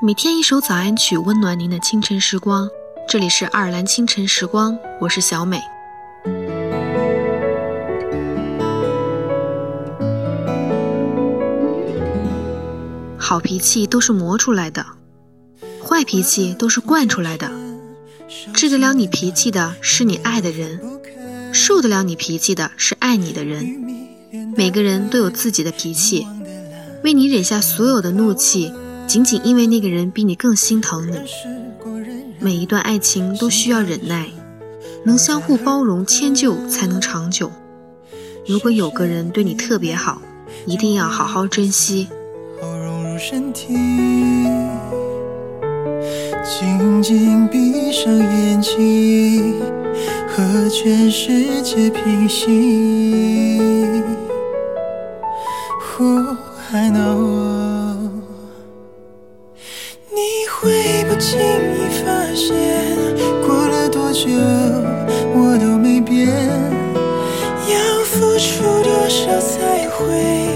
每天一首早安曲，温暖您的清晨时光。这里是爱尔兰清晨时光，我是小美。好脾气都是磨出来的，坏脾气都是惯出来的。治得了你脾气的是你爱的人，受得了你脾气的是爱你的人。每个人都有自己的脾气，为你忍下所有的怒气，仅仅因为那个人比你更心疼你。每一段爱情都需要忍耐，能相互包容迁就才能长久。如果有个人对你特别好，一定要好好珍惜。紧紧闭上眼睛，和全世界平行。Who I know，轻易发现，过了多久我都没变。要付出多少才会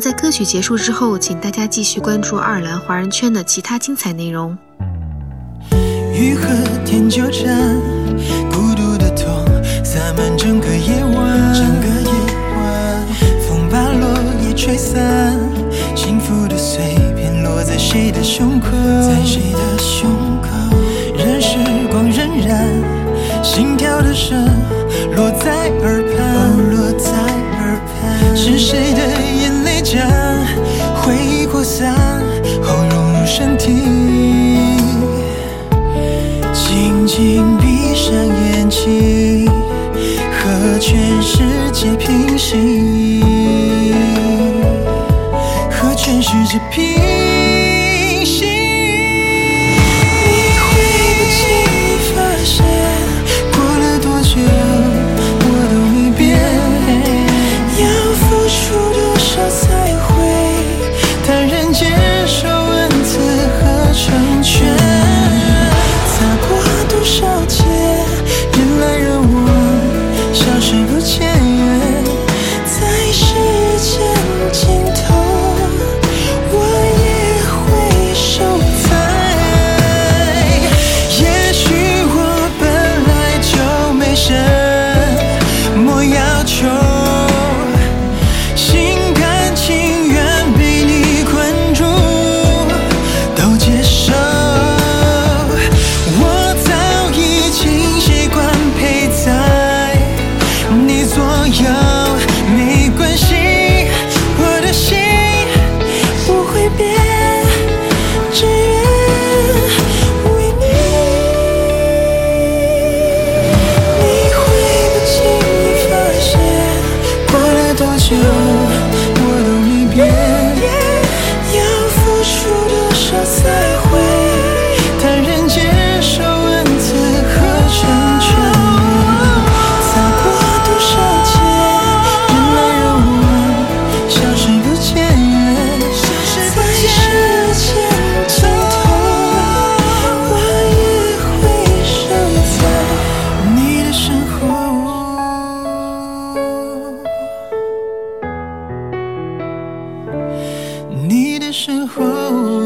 在歌曲结束之后，请大家继续关注爱尔兰华人圈的其他精彩内容。雨和天纠缠，孤独的痛洒满整个夜晚，整个夜晚，风把落叶吹散，幸福的碎片落在谁的胸口，在谁的胸口，任时光荏苒，心跳的声落在耳畔，落在耳畔，是谁静闭上眼睛，和全世界平行，和全世界平。时候